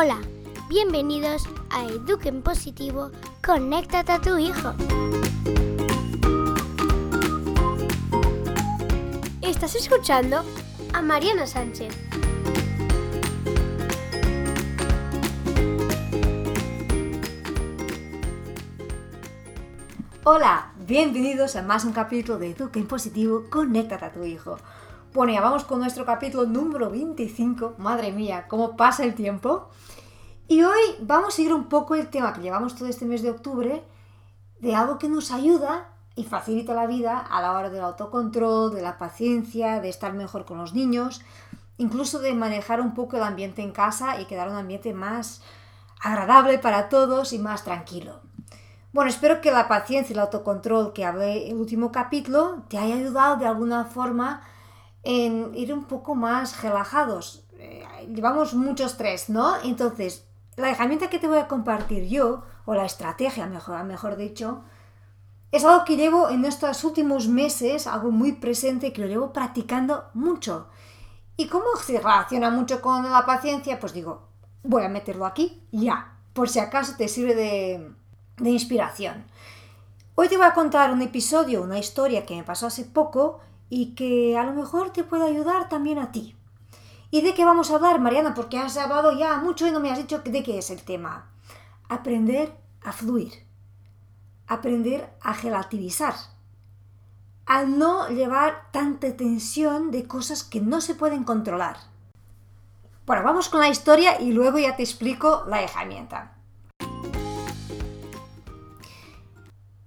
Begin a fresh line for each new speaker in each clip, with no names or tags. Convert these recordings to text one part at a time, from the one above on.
Hola, bienvenidos a Eduquen Positivo, conéctate a tu hijo. Estás escuchando a Mariana Sánchez.
Hola, bienvenidos a más un capítulo de Educa en Positivo, conéctate a tu hijo. Bueno, ya vamos con nuestro capítulo número 25. Madre mía, cómo pasa el tiempo. Y hoy vamos a seguir un poco el tema que llevamos todo este mes de octubre, de algo que nos ayuda y facilita la vida a la hora del autocontrol, de la paciencia, de estar mejor con los niños, incluso de manejar un poco el ambiente en casa y quedar un ambiente más agradable para todos y más tranquilo. Bueno, espero que la paciencia y el autocontrol que hablé en el último capítulo te haya ayudado de alguna forma en ir un poco más relajados. Eh, llevamos mucho estrés, ¿no? Entonces, la herramienta que te voy a compartir yo, o la estrategia, mejor, mejor dicho, es algo que llevo en estos últimos meses, algo muy presente, que lo llevo practicando mucho. Y como se relaciona mucho con la paciencia, pues digo, voy a meterlo aquí ya, por si acaso te sirve de, de inspiración. Hoy te voy a contar un episodio, una historia que me pasó hace poco y que a lo mejor te puede ayudar también a ti. ¿Y de qué vamos a hablar, Mariana? Porque has hablado ya mucho y no me has dicho de qué es el tema. Aprender a fluir. Aprender a relativizar. A no llevar tanta tensión de cosas que no se pueden controlar. Bueno, vamos con la historia y luego ya te explico la herramienta.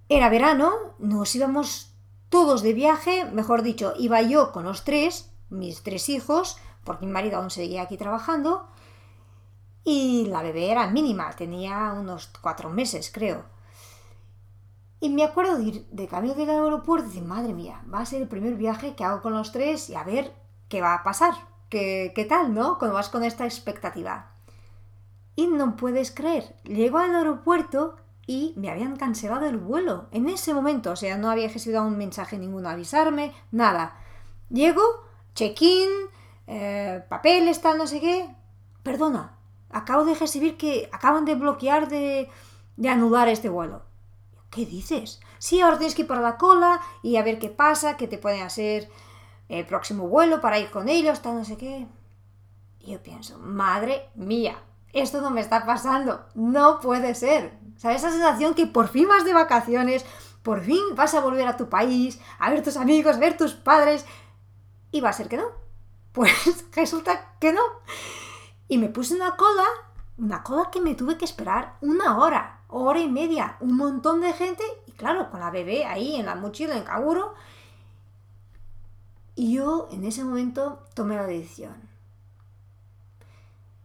Era verano, nos íbamos todos de viaje, mejor dicho, iba yo con los tres, mis tres hijos, porque mi marido aún seguía aquí trabajando, y la bebé era mínima, tenía unos cuatro meses, creo. Y me acuerdo de ir de camino del aeropuerto y decir, madre mía, va a ser el primer viaje que hago con los tres y a ver qué va a pasar, qué, qué tal, ¿no? Cuando vas con esta expectativa. Y no puedes creer, llego al aeropuerto y me habían cancelado el vuelo en ese momento. O sea, no había recibido un mensaje ninguno a avisarme, nada. Llego, check-in, eh, papeles, tal, no sé qué. Perdona, acabo de recibir que acaban de bloquear, de, de anular este vuelo. ¿Qué dices? Sí, ahora tienes que ir para la cola y a ver qué pasa, que te pueden hacer el próximo vuelo para ir con ellos, tal, no sé qué. Y yo pienso, madre mía, esto no me está pasando, no puede ser. ¿Sabes? Esa sensación que por fin vas de vacaciones, por fin vas a volver a tu país, a ver tus amigos, ver tus padres, y va a ser que no. Pues resulta que no. Y me puse una cola, una cola que me tuve que esperar una hora, hora y media, un montón de gente, y claro, con la bebé ahí en la mochila, en Kaguro. Y yo en ese momento tomé la decisión.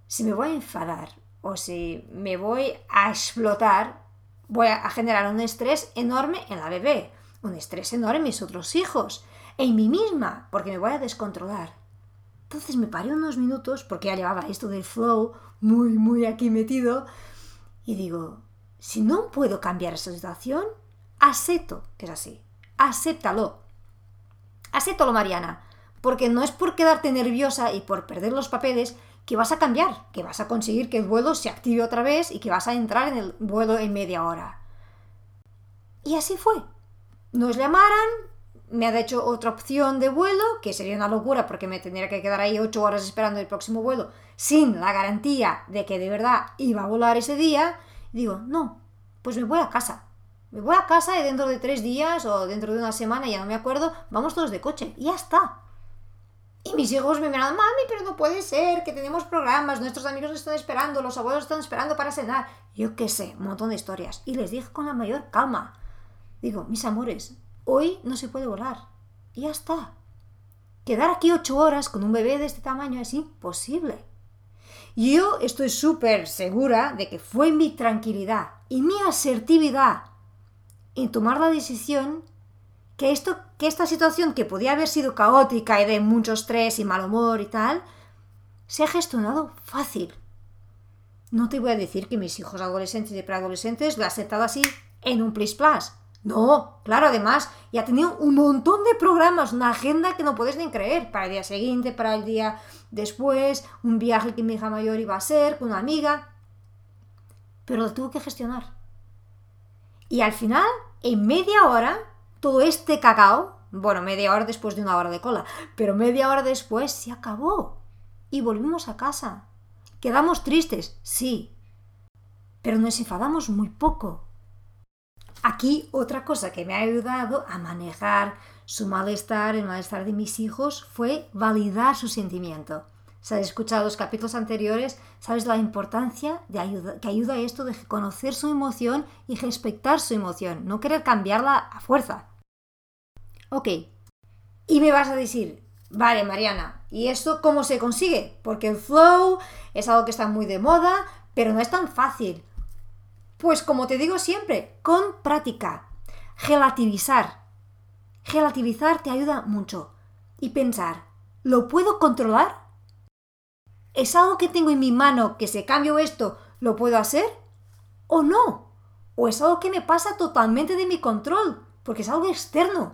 Si me voy a enfadar o si me voy a explotar, voy a generar un estrés enorme en la bebé, un estrés enorme en mis otros hijos, en mí misma, porque me voy a descontrolar. Entonces me paré unos minutos, porque ya llevaba esto del flow muy, muy aquí metido, y digo, si no puedo cambiar esa situación, acepto que es así. Acéptalo. Acéptalo, Mariana. Porque no es por quedarte nerviosa y por perder los papeles que vas a cambiar, que vas a conseguir que el vuelo se active otra vez y que vas a entrar en el vuelo en media hora. Y así fue. Nos llamaran, me ha hecho otra opción de vuelo, que sería una locura porque me tendría que quedar ahí ocho horas esperando el próximo vuelo, sin la garantía de que de verdad iba a volar ese día. digo, no, pues me voy a casa. Me voy a casa y dentro de tres días o dentro de una semana, ya no me acuerdo, vamos todos de coche. Y ya está. Y mis hijos me miran, mami, pero no puede ser, que tenemos programas, nuestros amigos están esperando, los abuelos están esperando para cenar. Yo qué sé, un montón de historias. Y les dije con la mayor calma. Digo, mis amores, hoy no se puede volar. Y ya está. Quedar aquí ocho horas con un bebé de este tamaño es imposible. Yo estoy súper segura de que fue mi tranquilidad y mi asertividad en tomar la decisión que, esto, que esta situación que podía haber sido caótica y de mucho estrés y mal humor y tal, se ha gestionado fácil. No te voy a decir que mis hijos adolescentes y preadolescentes lo han aceptado así en un plis plus. No, claro, además, ya tenía un montón de programas, una agenda que no puedes ni creer, para el día siguiente, para el día después, un viaje que mi hija mayor iba a hacer con una amiga, pero lo tuve que gestionar. Y al final, en media hora, todo este cacao, bueno, media hora después de una hora de cola, pero media hora después se acabó. Y volvimos a casa. Quedamos tristes, sí, pero nos enfadamos muy poco. Aquí otra cosa que me ha ayudado a manejar su malestar, el malestar de mis hijos, fue validar su sentimiento. Si has escuchado los capítulos anteriores, sabes la importancia de ayuda, que ayuda esto de conocer su emoción y respetar su emoción, no querer cambiarla a fuerza. Ok, y me vas a decir, vale Mariana, ¿y esto cómo se consigue? Porque el flow es algo que está muy de moda, pero no es tan fácil. Pues como te digo siempre, con práctica. Relativizar. Relativizar te ayuda mucho. Y pensar, ¿lo puedo controlar? ¿Es algo que tengo en mi mano que si cambio esto, lo puedo hacer? ¿O no? ¿O es algo que me pasa totalmente de mi control? Porque es algo externo.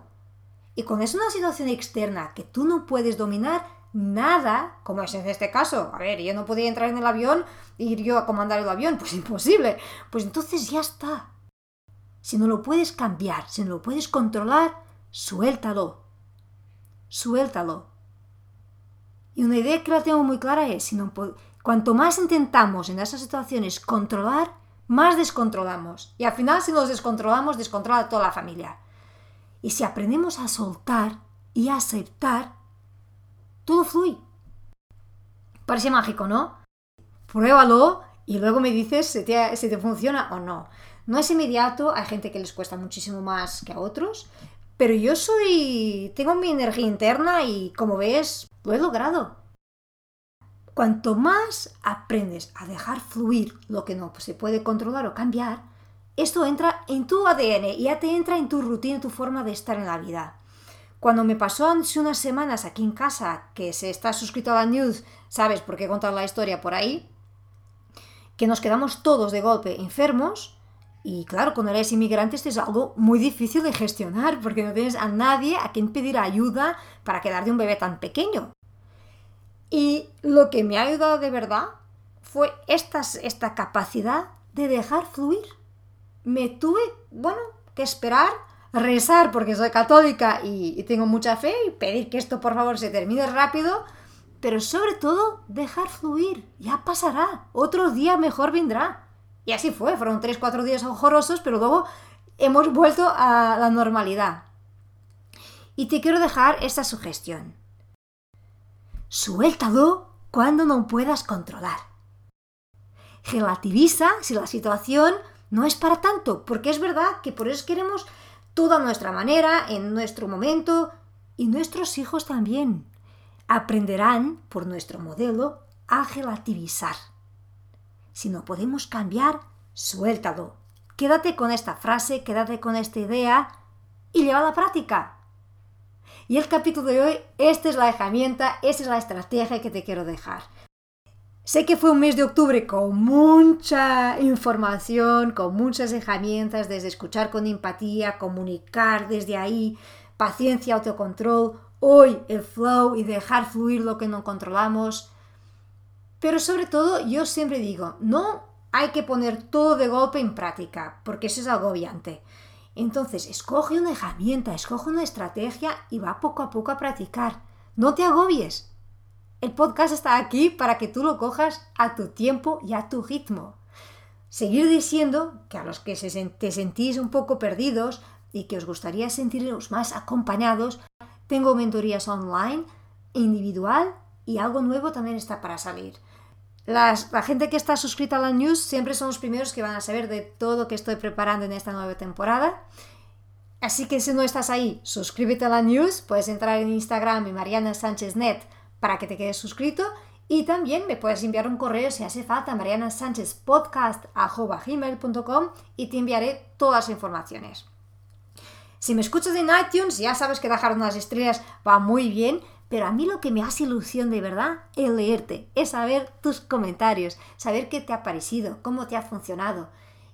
Y cuando es una situación externa que tú no puedes dominar, nada, como es en este caso, a ver, yo no podía entrar en el avión e ir yo a comandar el avión, pues imposible. Pues entonces ya está. Si no lo puedes cambiar, si no lo puedes controlar, suéltalo. Suéltalo. Y una idea que la tengo muy clara es, si no, cuanto más intentamos en esas situaciones controlar, más descontrolamos. Y al final si nos descontrolamos, descontrola toda la familia. Y si aprendemos a soltar y a aceptar, todo fluye. Parece mágico, ¿no? Pruébalo y luego me dices si te, si te funciona o no. No es inmediato, hay gente que les cuesta muchísimo más que a otros, pero yo soy. tengo mi energía interna y como ves, lo he logrado. Cuanto más aprendes a dejar fluir lo que no se puede controlar o cambiar, esto entra en tu ADN y ya te entra en tu rutina, tu forma de estar en la vida. Cuando me pasó hace unas semanas aquí en casa, que se está suscrito a la news, sabes por qué contar la historia por ahí, que nos quedamos todos de golpe enfermos, y claro, cuando eres inmigrante esto es algo muy difícil de gestionar porque no tienes a nadie a quien pedir ayuda para quedar de un bebé tan pequeño. Y lo que me ha ayudado de verdad fue esta, esta capacidad de dejar fluir. Me tuve, bueno, que esperar, rezar porque soy católica y, y tengo mucha fe y pedir que esto por favor se termine rápido, pero sobre todo dejar fluir. Ya pasará, otro día mejor vendrá. Y así fue, fueron 3-4 días horrorosos, pero luego hemos vuelto a la normalidad. Y te quiero dejar esta sugestión. Suéltalo cuando no puedas controlar. Relativiza si la situación no es para tanto, porque es verdad que por eso queremos toda nuestra manera, en nuestro momento, y nuestros hijos también aprenderán por nuestro modelo a relativizar. Si no podemos cambiar, suéltalo. Quédate con esta frase, quédate con esta idea y lleva a la práctica. Y el capítulo de hoy, esta es la herramienta, esta es la estrategia que te quiero dejar. Sé que fue un mes de octubre con mucha información, con muchas herramientas, desde escuchar con empatía, comunicar desde ahí, paciencia, autocontrol, hoy el flow y dejar fluir lo que no controlamos. Pero sobre todo, yo siempre digo, no hay que poner todo de golpe en práctica, porque eso es agobiante. Entonces, escoge una herramienta, escoge una estrategia y va poco a poco a practicar. No te agobies. El podcast está aquí para que tú lo cojas a tu tiempo y a tu ritmo. Seguir diciendo que a los que te sentís un poco perdidos y que os gustaría sentiros más acompañados, tengo mentorías online, individual y algo nuevo también está para salir la gente que está suscrita a la news siempre son los primeros que van a saber de todo que estoy preparando en esta nueva temporada. Así que si no estás ahí, suscríbete a la news. Puedes entrar en Instagram y Mariana Sánchez Net para que te quedes suscrito. Y también me puedes enviar un correo si hace falta, Mariana Sánchez Podcast gmail.com y te enviaré todas las informaciones. Si me escuchas en iTunes, ya sabes que dejar unas estrellas va muy bien pero a mí lo que me hace ilusión de verdad es leerte, es saber tus comentarios, saber qué te ha parecido, cómo te ha funcionado.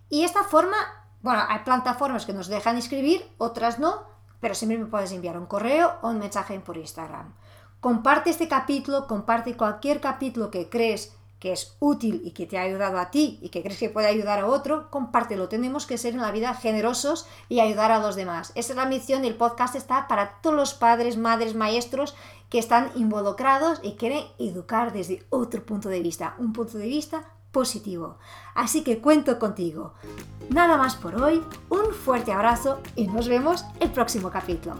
Y esta forma Bueno, hay plataformas que nos dejan escribir, otras no, pero siempre me puedes enviar un correo o un mensaje por Instagram. Comparte este capítulo, comparte cualquier capítulo que crees que es útil y que te ha ayudado a ti y que crees que puede ayudar a otro, compártelo. Tenemos que ser en la vida generosos y ayudar a los demás. Esa es la misión y el podcast está para todos los padres, madres, maestros que están involucrados y quieren educar desde otro punto de vista, un punto de vista positivo. Así que cuento contigo. Nada más por hoy, un fuerte abrazo y nos vemos el próximo capítulo.